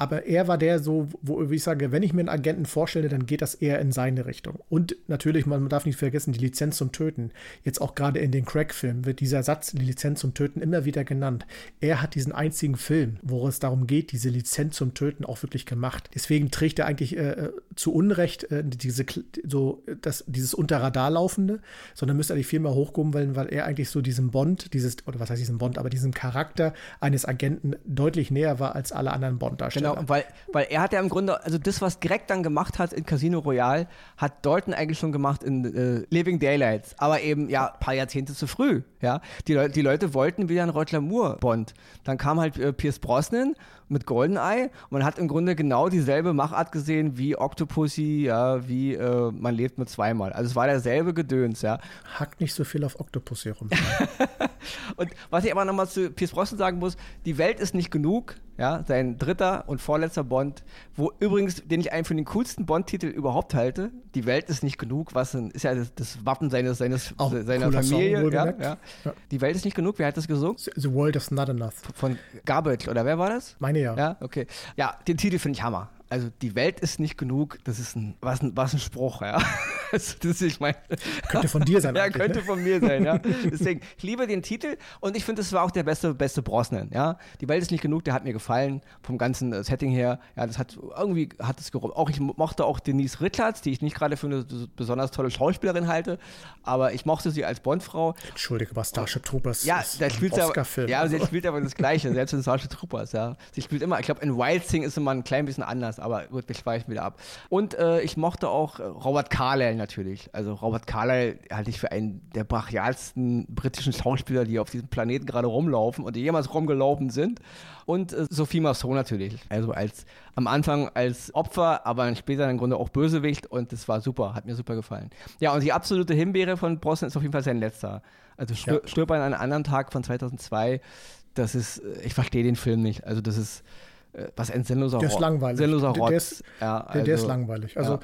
Aber er war der so, wo ich sage, wenn ich mir einen Agenten vorstelle, dann geht das eher in seine Richtung. Und natürlich, man darf nicht vergessen, die Lizenz zum Töten. Jetzt auch gerade in den Crack-Filmen wird dieser Satz, die Lizenz zum Töten, immer wieder genannt. Er hat diesen einzigen Film, wo es darum geht, diese Lizenz zum Töten auch wirklich gemacht. Deswegen trägt er eigentlich äh, äh zu Unrecht äh, diese, so, das, dieses unter Radar laufende, sondern müsste eigentlich viel mehr hochkommen, weil, weil er eigentlich so diesem Bond, dieses, oder was heißt diesem Bond, aber diesem Charakter eines Agenten deutlich näher war als alle anderen Bond-Darsteller. Genau, weil, weil er hat ja im Grunde, also das, was Greg dann gemacht hat in Casino Royale, hat Dalton eigentlich schon gemacht in äh, Living Daylights, aber eben ja ein paar Jahrzehnte zu früh. Ja, die, Le die Leute wollten wieder einen Roger Moore Bond. Dann kam halt äh, Pierce Brosnan mit Goldeneye und man hat im Grunde genau dieselbe Machart gesehen wie Octopussy, ja, wie äh, man lebt mit zweimal. Also es war derselbe Gedöns, ja. Hackt nicht so viel auf Octopussy rum. und was ich aber nochmal zu Pierce Brosnan sagen muss, die Welt ist nicht genug, ja, sein dritter und vorletzter Bond, wo übrigens, den ich einen von den coolsten Bond-Titel überhaupt halte, die Welt ist nicht genug, was ist ja das, das Wappen seines, seines seiner Familie, Song, ja, ja. ja, Die Welt ist nicht genug, wer hat das gesungen? The World is Not Enough. Von Garbage, oder wer war das? Meine ja. Ja, okay. Ja, den Titel finde ich Hammer also die Welt ist nicht genug, das ist ein, was ein, was ein Spruch, ja. Also, das, ich mein, könnte von dir sein. ja, könnte ne? von mir sein, ja. Deswegen, ich liebe den Titel und ich finde, das war auch der beste, beste Brosnan, ja. Die Welt ist nicht genug, der hat mir gefallen, vom ganzen äh, Setting her. Ja, das hat, irgendwie hat es gerobbt. Auch ich mochte auch Denise Rittertz, die ich nicht gerade für eine besonders tolle Schauspielerin halte, aber ich mochte sie als Bondfrau. Entschuldige, was Starship Troopers ja, ist der spielt Oscar-Film. Ja, sie spielt aber das Gleiche, selbst in Starship Troopers, ja. Sie spielt immer, ich glaube, in Wild Thing ist immer ein klein bisschen anders aber gut, wir schweifen wieder ab. Und äh, ich mochte auch Robert Carlyle natürlich. Also Robert Carlyle halte ich für einen der brachialsten britischen Schauspieler, die auf diesem Planeten gerade rumlaufen und die jemals rumgelaufen sind. Und äh, Sophie Marceau natürlich. Also als am Anfang als Opfer, aber später im Grunde auch Bösewicht und das war super, hat mir super gefallen. Ja, und die absolute Himbeere von Brosnan ist auf jeden Fall sein letzter. Also Stir ja. Stirb an einem anderen Tag von 2002. Das ist, äh, ich verstehe den Film nicht. Also das ist was ein sinnloser Der ist langweilig. Sinnloser der, der, ist, ja, also, der, ist langweilig. Also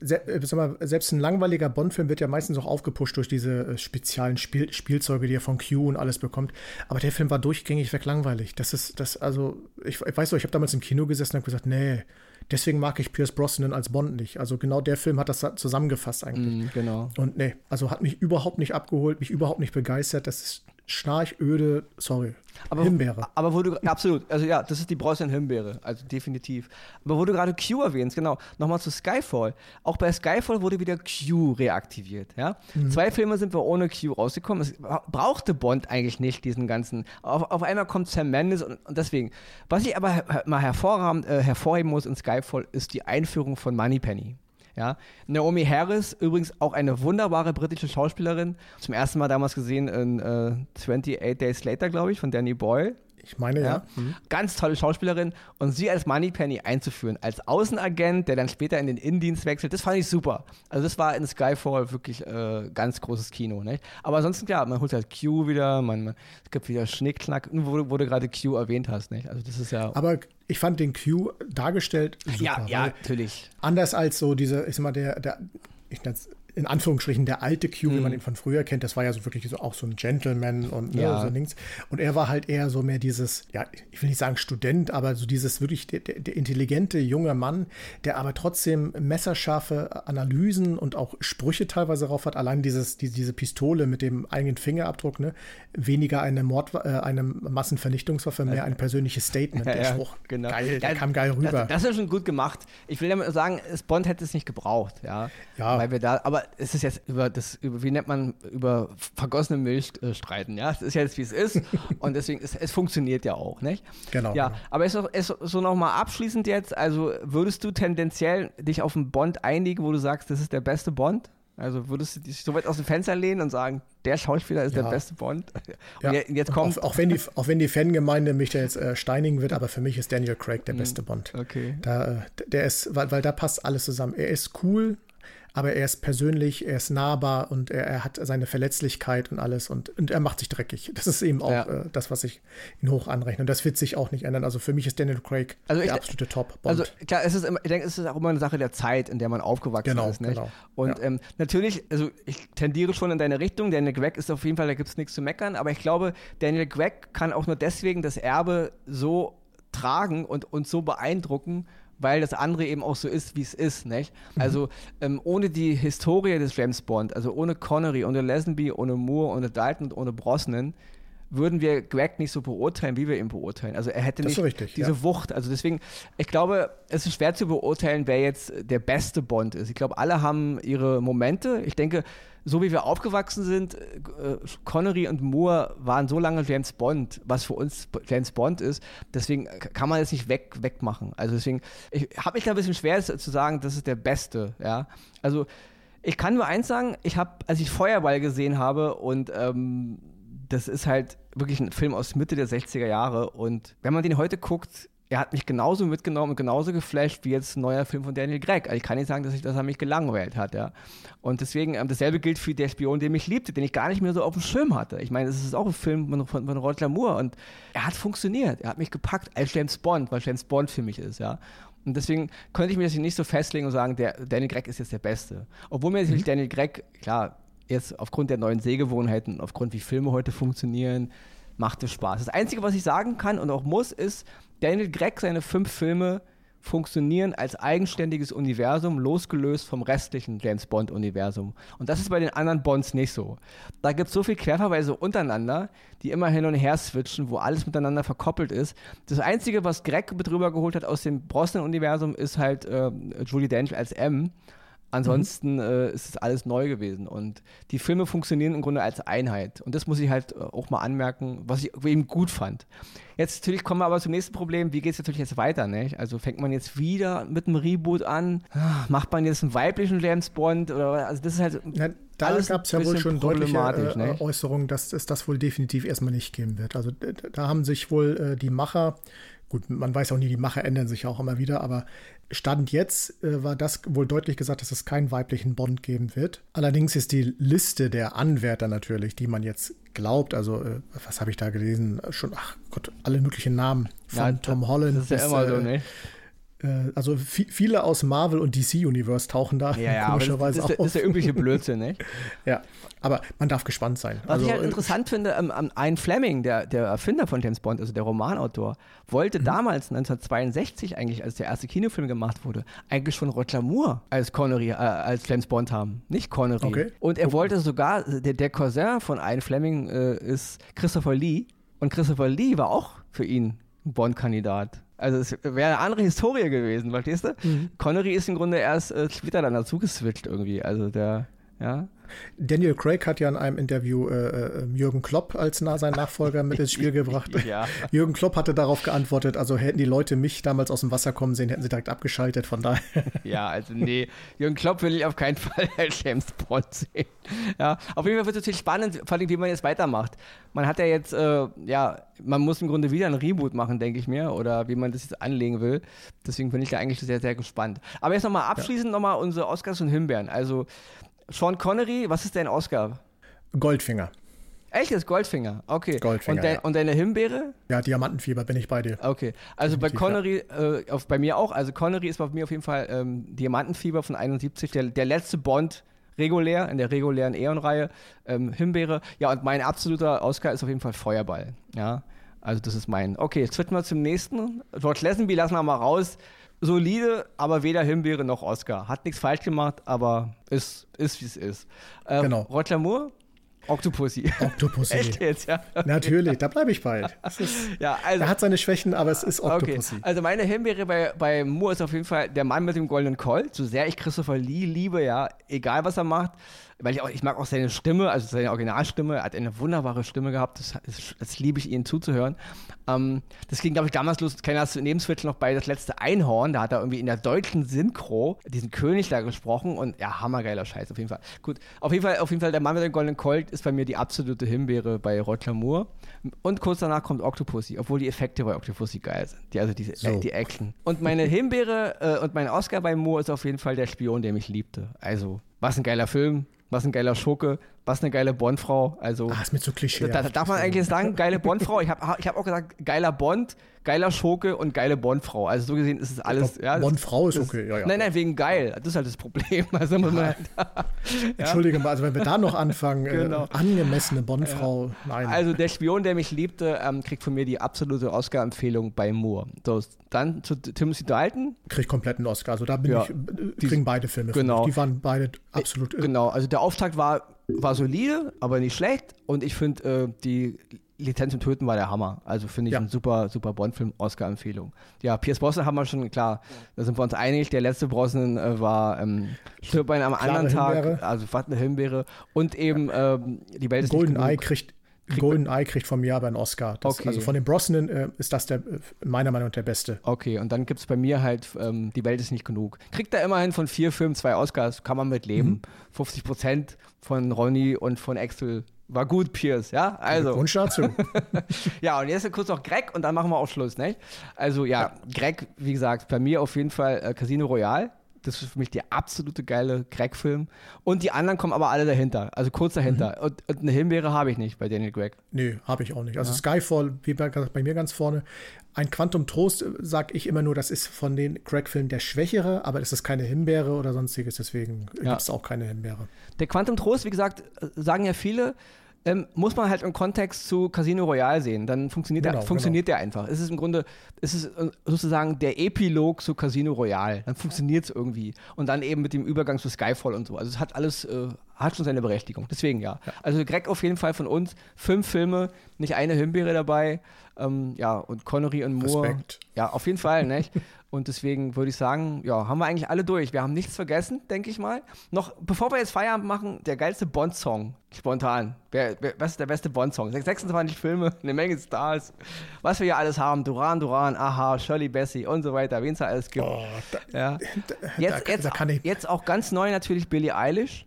ja. se mal, selbst ein langweiliger Bond-Film wird ja meistens auch aufgepusht durch diese äh, speziellen Spiel Spielzeuge, die er von Q und alles bekommt. Aber der Film war durchgängig weg langweilig. Das ist, das, also, ich, ich weiß so, ich habe damals im Kino gesessen und habe gesagt, nee, deswegen mag ich Pierce Brosnan als Bond nicht. Also genau der Film hat das zusammengefasst eigentlich. Mm, genau. Und nee, also hat mich überhaupt nicht abgeholt, mich überhaupt nicht begeistert. Das ist schnarchöde, sorry, aber, Himbeere. Aber wo du, absolut, also ja, das ist die Preußen Himbeere, also definitiv. Aber wo du gerade Q erwähnst, genau, nochmal zu Skyfall. Auch bei Skyfall wurde wieder Q reaktiviert, ja. Mhm. Zwei Filme sind wir ohne Q rausgekommen. Es brauchte Bond eigentlich nicht, diesen ganzen. Auf, auf einmal kommt Sam Mendes und, und deswegen. Was ich aber mal hervorragend, äh, hervorheben muss in Skyfall, ist die Einführung von Moneypenny. Ja. Naomi Harris, übrigens auch eine wunderbare britische Schauspielerin. Zum ersten Mal damals gesehen in äh, 28 Days Later, glaube ich, von Danny Boyle. Ich meine, ja. ja. Mhm. Ganz tolle Schauspielerin. Und sie als Moneypenny einzuführen, als Außenagent, der dann später in den Innendienst wechselt, das fand ich super. Also das war in Skyfall wirklich äh, ganz großes Kino. Nicht? Aber ansonsten, ja, man holt halt Q wieder, man, man es gibt wieder Schnickknack, wo, wo du gerade Q erwähnt hast. Nicht? Also das ist ja... Aber ich fand den Q dargestellt super. Ja, ja, natürlich. Anders als so diese, ich sag mal, der, der ich nenne es in Anführungsstrichen der alte Q, mhm. wie man ihn von früher kennt, das war ja so wirklich so auch so ein Gentleman und ne, ja. so Dings. Und er war halt eher so mehr dieses, ja, ich will nicht sagen Student, aber so dieses wirklich der, der, der intelligente junge Mann, der aber trotzdem messerscharfe Analysen und auch Sprüche teilweise drauf hat. Allein dieses, die, diese Pistole mit dem eigenen Fingerabdruck, ne, weniger eine Mord, äh, eine Massenvernichtungswaffe, mehr ein persönliches Statement. Der ja, Spruch, genau. geil, der kam geil rüber. Das, das, ist schon gut gemacht. Ich will damit sagen, Bond hätte es nicht gebraucht, ja. Ja. Weil wir da, aber es ist jetzt über das, über, wie nennt man, über vergossene Milch äh, streiten, ja. Es ist jetzt, wie es ist. und deswegen, ist, es funktioniert ja auch, nicht? Genau. Ja, genau. aber ist, ist so nochmal abschließend jetzt, also würdest du tendenziell dich auf einen Bond einigen, wo du sagst, das ist der beste Bond? Also würdest du dich so weit aus dem Fenster lehnen und sagen, der Schauspieler ist ja. der beste Bond? Ja. jetzt kommt. Auch, auch, wenn die, auch wenn die Fangemeinde mich da jetzt äh, steinigen wird, aber für mich ist Daniel Craig der hm, beste Bond. Okay. Da, äh, der ist, weil, weil da passt alles zusammen. Er ist cool, aber er ist persönlich, er ist nahbar und er, er hat seine Verletzlichkeit und alles und, und er macht sich dreckig. Das ist eben auch ja. äh, das, was ich ihn hoch anrechne. Und das wird sich auch nicht ändern. Also für mich ist Daniel Craig also der absolute Top. -Bond. Also klar, es ist immer, ich denke, es ist auch immer eine Sache der Zeit, in der man aufgewachsen genau, ist. Nicht? Genau. Und ja. ähm, natürlich, also ich tendiere schon in deine Richtung. Daniel Craig ist auf jeden Fall, da gibt es nichts zu meckern. Aber ich glaube, Daniel Craig kann auch nur deswegen das Erbe so tragen und uns so beeindrucken, weil das andere eben auch so ist, wie es ist, nicht? Mhm. Also ähm, ohne die Historie des James Bond, also ohne Connery, ohne Lazenby, ohne Moore, ohne Dalton und ohne Brosnan, würden wir Greg nicht so beurteilen, wie wir ihn beurteilen. Also er hätte nicht richtig, diese ja. Wucht. Also deswegen, ich glaube, es ist schwer zu beurteilen, wer jetzt der beste Bond ist. Ich glaube, alle haben ihre Momente. Ich denke, so wie wir aufgewachsen sind, äh, Connery und Moore waren so lange James Bond, was für uns James Bond ist. Deswegen kann man es nicht weg, wegmachen. Also deswegen, ich habe mich da ein bisschen schwer zu sagen, das ist der Beste. Ja, also ich kann nur eins sagen, ich habe, als ich Feuerball gesehen habe und ähm, das ist halt wirklich ein Film aus Mitte der 60er Jahre und wenn man den heute guckt, er hat mich genauso mitgenommen und genauso geflasht wie jetzt ein neuer Film von Daniel Gregg. Also ich kann nicht sagen, dass, ich, dass er mich gelangweilt hat, ja. Und deswegen, ähm, dasselbe gilt für Der Spion, der mich liebte, den ich gar nicht mehr so auf dem Schirm hatte. Ich meine, es ist auch ein Film von, von, von Roger Moore und er hat funktioniert. Er hat mich gepackt als James Bond, weil James Bond für mich ist, ja. Und deswegen könnte ich mir das nicht so festlegen und sagen, der Daniel Gregg ist jetzt der Beste. Obwohl mir natürlich mhm. Daniel Gregg, klar, jetzt aufgrund der neuen Sehgewohnheiten, aufgrund wie Filme heute funktionieren, macht es Spaß. Das Einzige, was ich sagen kann und auch muss, ist, Daniel Gregg, seine fünf Filme funktionieren als eigenständiges Universum, losgelöst vom restlichen James Bond-Universum. Und das ist bei den anderen Bonds nicht so. Da gibt es so viele Querverweise untereinander, die immer hin und her switchen, wo alles miteinander verkoppelt ist. Das Einzige, was Greg mit rübergeholt hat aus dem Brosnan-Universum, ist halt äh, Julie Dench als M. Ansonsten mhm. äh, ist es alles neu gewesen und die Filme funktionieren im Grunde als Einheit. Und das muss ich halt äh, auch mal anmerken, was ich eben gut fand. Jetzt natürlich kommen wir aber zum nächsten Problem. Wie geht es natürlich jetzt weiter? Nicht? Also fängt man jetzt wieder mit einem Reboot an? Macht man jetzt einen weiblichen James Bond? Oder, also das ist halt. Ja, da gab es ja wohl schon deutliche äh, Äußerungen, dass es das wohl definitiv erstmal nicht geben wird. Also da haben sich wohl äh, die Macher Gut, man weiß auch nie, die Macher ändern sich auch immer wieder, aber Stand jetzt äh, war das wohl deutlich gesagt, dass es keinen weiblichen Bond geben wird. Allerdings ist die Liste der Anwärter natürlich, die man jetzt glaubt, also äh, was habe ich da gelesen? Schon, ach Gott, alle möglichen Namen von ja, Tom Holland. Das ist ja immer so, ne? Äh, also viele aus Marvel und DC Universe tauchen da ja, ja, komischerweise das, das, das ist der übliche Blödsinn, ne? ja, aber man darf gespannt sein. Was also, ich halt äh, interessant finde, ähm, ein Fleming, der, der Erfinder von James Bond, also der Romanautor, wollte mhm. damals 1962 eigentlich, als der erste Kinofilm gemacht wurde, eigentlich schon Roger Moore als Connery, äh, als James Bond haben, nicht Connery. Okay. Und er wollte sogar, der, der Cousin von Ian Fleming äh, ist Christopher Lee und Christopher Lee war auch für ihn ein Bond-Kandidat. Also es wäre eine andere Historie gewesen, verstehst du? Mhm. Connery ist im Grunde erst äh, später dann dazu geswitcht irgendwie. Also der, ja. Daniel Craig hat ja in einem Interview äh, äh Jürgen Klopp als nah sein Nachfolger mit ins Spiel gebracht. ja. Jürgen Klopp hatte darauf geantwortet, also hätten die Leute mich damals aus dem Wasser kommen sehen, hätten sie direkt abgeschaltet, von daher. ja, also nee, Jürgen Klopp will ich auf keinen Fall als James Bond sehen. Ja, auf jeden Fall wird es natürlich spannend, vor allem wie man jetzt weitermacht. Man hat ja jetzt, äh, ja, man muss im Grunde wieder ein Reboot machen, denke ich mir, oder wie man das jetzt anlegen will. Deswegen bin ich da eigentlich sehr, sehr gespannt. Aber jetzt nochmal abschließend ja. nochmal unsere Oscars und Himbeeren. Also Sean Connery, was ist dein Oscar? Goldfinger. Echtes Goldfinger, okay. Goldfinger. Und, de ja. und, deine Himbeere? Ja, Diamantenfieber bin ich bei dir. Okay, also Definitiv, bei Connery, ja. äh, auf, bei mir auch, also Connery ist bei mir auf jeden Fall ähm, Diamantenfieber von 71, der, der letzte Bond regulär, in der regulären Eon-Reihe. Ähm, Himbeere, ja, und mein absoluter Oscar ist auf jeden Fall Feuerball, ja. Also das ist mein. Okay, jetzt treten wir zum nächsten. George Lazenby lassen wir mal raus solide, aber weder Himbeere noch Oscar. Hat nichts falsch gemacht, aber ist, ist wie es ist. Äh, genau. Roger Moore? Octopussy. Octopussy. Echt jetzt, ja? Natürlich, da bleibe ich bei. ja, also, er hat seine Schwächen, aber es ist Octopussy. Okay. Also meine Himbeere bei, bei Moore ist auf jeden Fall der Mann mit dem goldenen Colt. So sehr ich Christopher Lee liebe, ja, egal was er macht weil ich auch, ich mag auch seine Stimme, also seine Originalstimme, er hat eine wunderbare Stimme gehabt, das, das, das liebe ich, ihn zuzuhören. Ähm, das ging, glaube ich, damals los, keiner hast du neben Switch noch bei das letzte Einhorn, da hat er irgendwie in der deutschen Synchro diesen König da gesprochen und ja, hammergeiler Scheiß, auf jeden Fall. Gut, auf jeden Fall, auf jeden Fall, der Mann mit dem goldenen Colt ist bei mir die absolute Himbeere bei Roger Moore. Und kurz danach kommt Octopussy, obwohl die Effekte bei Octopussy geil sind. Die, also diese, so. äh, die Action. Und meine Himbeere äh, und mein Oscar bei Moore ist auf jeden Fall der Spion, der mich liebte. Also, was ein geiler Film was ein geiler Schurke, was eine geile Bondfrau. Also, ah, ist mir zu Klischee. Da, darf man eigentlich sagen, geile Bondfrau. Ich habe ich hab auch gesagt, geiler Bond, geiler Schurke und geile Bondfrau. Also so gesehen ist es alles. Glaub, ja, Bondfrau ist okay, ja, ja. Nein, nein, wegen geil. Das ist halt das Problem. Also muss man halt, Entschuldige mal, also wenn wir da noch anfangen, äh, genau. äh, angemessene Bondfrau, nein. Also der Spion, der mich liebte, ähm, kriegt von mir die absolute Oscar-Empfehlung bei Moore. So, dann zu Timothy Dalton. Kriegt komplett einen Oscar. Also da bin ich, äh, kriegen beide Filme. Genau. Die waren beide absolut. Äh, genau, also der Auftakt war war solide, aber nicht schlecht. Und ich finde, äh, die Lizenz zum Töten war der Hammer. Also finde ich ja. ein super, super Bond-Film, Oscar-Empfehlung. Ja, Pierce Brosnan haben wir schon, klar, da sind wir uns einig. Der letzte Brosnan äh, war ähm, Stirb an einem anderen Tag, also fast eine Himbeere. Und eben ähm, die Welt ist Golden nicht genug. Eye kriegt Golden Eye kriegt von mir aber einen Oscar. Das, okay. Also von den Brosnan äh, ist das der, meiner Meinung nach der beste. Okay, und dann gibt es bei mir halt, ähm, die Welt ist nicht genug. Kriegt er immerhin von vier Filmen zwei Oscars, kann man mit leben. Mhm. 50 Prozent von Ronny und von Axel war gut, Pierce, ja? Also. Wunsch dazu. ja, und jetzt kurz noch Greg und dann machen wir auch Schluss, ne? Also, ja, ja. Greg, wie gesagt, bei mir auf jeden Fall äh, Casino Royale. Das ist für mich der absolute geile Greg-Film. Und die anderen kommen aber alle dahinter, also kurz dahinter. Mhm. Und, und, eine Himbeere habe ich nicht bei Daniel Greg. Nee, habe ich auch nicht. Also ja. Skyfall, wie bei, bei, mir ganz vorne. Ein Quantum Trost, äh, sage ich immer nur, das ist von den Greg-Filmen der schwächere, aber es ist keine Himbeere oder sonstiges, deswegen ja. gibt es auch keine Himbeere. Der Quantum Trost, wie gesagt, äh, sagen ja viele, ähm, muss man halt im Kontext zu Casino Royale sehen. Dann funktioniert, genau, der, funktioniert genau. der einfach. Es ist im Grunde, es ist äh, sozusagen der Epilog zu Casino Royale. Dann funktioniert es irgendwie. Und dann eben mit dem Übergang zu Skyfall und so. Also es hat alles, äh, hat schon seine Berechtigung. Deswegen ja. ja. Also Greg auf jeden Fall von uns. Fünf Filme, nicht eine Himbeere dabei. Ähm, ja, und Connery und Moore. Respekt. Ja, auf jeden Fall, nicht? Und deswegen würde ich sagen, ja, haben wir eigentlich alle durch. Wir haben nichts vergessen, denke ich mal. Noch, bevor wir jetzt Feierabend machen, der geilste Bond-Song, spontan. Wer, wer, was ist der beste Bond-Song? 26 Filme, eine Menge Stars. Was wir hier alles haben, Duran Duran, Aha, Shirley Bessie und so weiter, wen es da alles gibt. Oh, da, ja. Da, jetzt, da, jetzt, jetzt auch ganz neu natürlich Billie Eilish.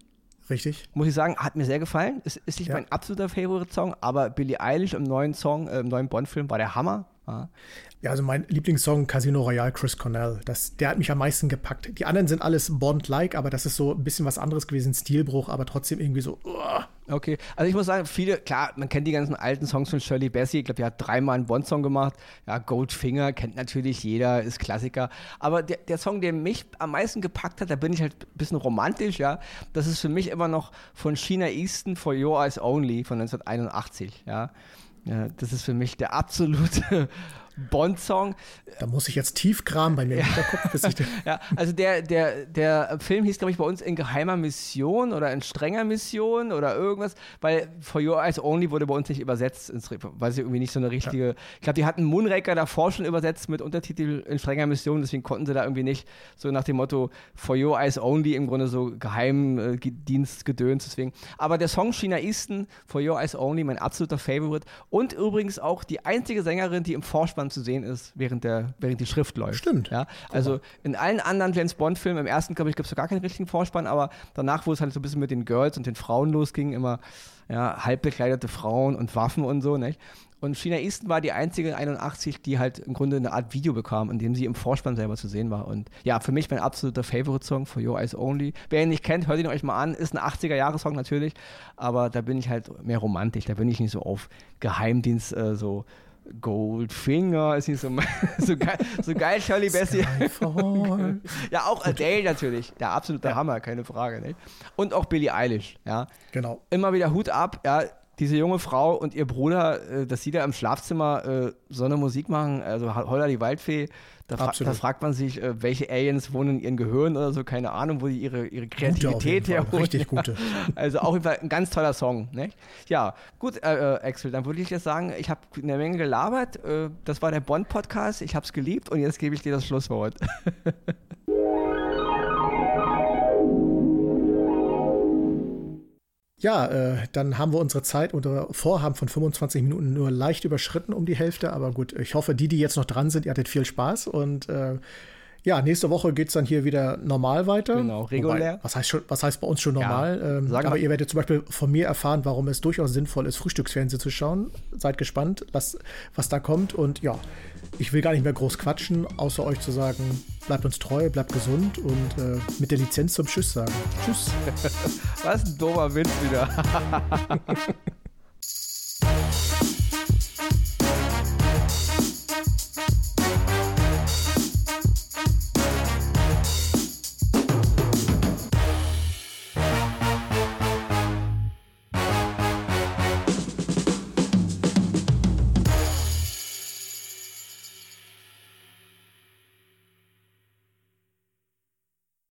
Richtig. Muss ich sagen, hat mir sehr gefallen. Es ist nicht ja. mein absoluter Favorite-Song, aber Billie Eilish im neuen Song, äh, im neuen Bond-Film war der Hammer. Ja. Ja, also mein Lieblingssong Casino Royale, Chris Cornell. Das, der hat mich am meisten gepackt. Die anderen sind alles Bond-like, aber das ist so ein bisschen was anderes gewesen, Stilbruch, aber trotzdem irgendwie so. Uh. Okay, also ich muss sagen, viele, klar, man kennt die ganzen alten Songs von Shirley Bassey. Ich glaube, die hat dreimal einen Bond-Song gemacht. Ja, Goldfinger kennt natürlich jeder, ist Klassiker. Aber der, der Song, der mich am meisten gepackt hat, da bin ich halt ein bisschen romantisch, ja. Das ist für mich immer noch von China Easton for Your Eyes Only von 1981, ja. Ja, das ist für mich der absolute Bond-Song. Da muss ich jetzt tief kramen bei mir im Hinterkopf. Bis ich ja, also der, der, der Film hieß, glaube ich, bei uns in geheimer Mission oder in strenger Mission oder irgendwas, weil For Your Eyes Only wurde bei uns nicht übersetzt, ins, weil sie irgendwie nicht so eine richtige. Ja. Ich glaube, die hatten Moonraker davor schon übersetzt mit Untertitel in strenger Mission, deswegen konnten sie da irgendwie nicht so nach dem Motto For Your Eyes Only im Grunde so Geheimdienstgedöns, äh, deswegen. Aber der Song China Easton, For Your Eyes Only, mein absoluter Favorite und übrigens auch die einzige Sängerin, die im Vorspann zu sehen ist, während, der, während die Schrift läuft. Stimmt. Ja? Also in allen anderen James Bond-Filmen, im ersten, glaube ich, gibt es gar keinen richtigen Vorspann, aber danach, wo es halt so ein bisschen mit den Girls und den Frauen losging, immer ja, halb bekleidete Frauen und Waffen und so, nicht? Und China Easton war die einzige 81, die halt im Grunde eine Art Video bekam, in dem sie im Vorspann selber zu sehen war. Und ja, für mich mein absoluter Favorite-Song, For Your Eyes Only. Wer ihn nicht kennt, hört ihn euch mal an. Ist ein 80er-Jahre-Song natürlich, aber da bin ich halt mehr romantisch. Da bin ich nicht so auf Geheimdienst, äh, so Goldfinger, ist nicht so, so geil, so geil Shirley Bassey. ja, auch Adele natürlich, der absolute ja. Hammer, keine Frage. Ne? Und auch Billie Eilish, ja. Genau. Immer wieder Hut ab, ja. diese junge Frau und ihr Bruder, äh, dass sie da im Schlafzimmer äh, so eine Musik machen, also Holla die Waldfee, da, fra da fragt man sich, äh, welche Aliens wohnen in ihren Gehirn oder so, keine Ahnung, wo die ihre, ihre Kreativität herholen. Richtig gute. Also auch ein ganz toller Song. Ne? Ja, gut, äh, äh, Axel, dann würde ich jetzt sagen, ich habe eine Menge gelabert. Äh, das war der Bond-Podcast, ich habe es geliebt und jetzt gebe ich dir das Schlusswort. Ja, äh, dann haben wir unsere Zeit, unser Vorhaben von 25 Minuten nur leicht überschritten um die Hälfte. Aber gut, ich hoffe, die, die jetzt noch dran sind, ihr hattet viel Spaß. Und äh, ja, nächste Woche geht es dann hier wieder normal weiter. Genau, regulär. Wobei, was, heißt schon, was heißt bei uns schon normal? Ja, ähm, aber ihr werdet zum Beispiel von mir erfahren, warum es durchaus sinnvoll ist, Frühstücksfernsehen zu schauen. Seid gespannt, was, was da kommt. Und ja, ich will gar nicht mehr groß quatschen, außer euch zu sagen, bleibt uns treu, bleibt gesund und äh, mit der Lizenz zum Tschüss sagen. Tschüss. Was ein dober Wind wieder.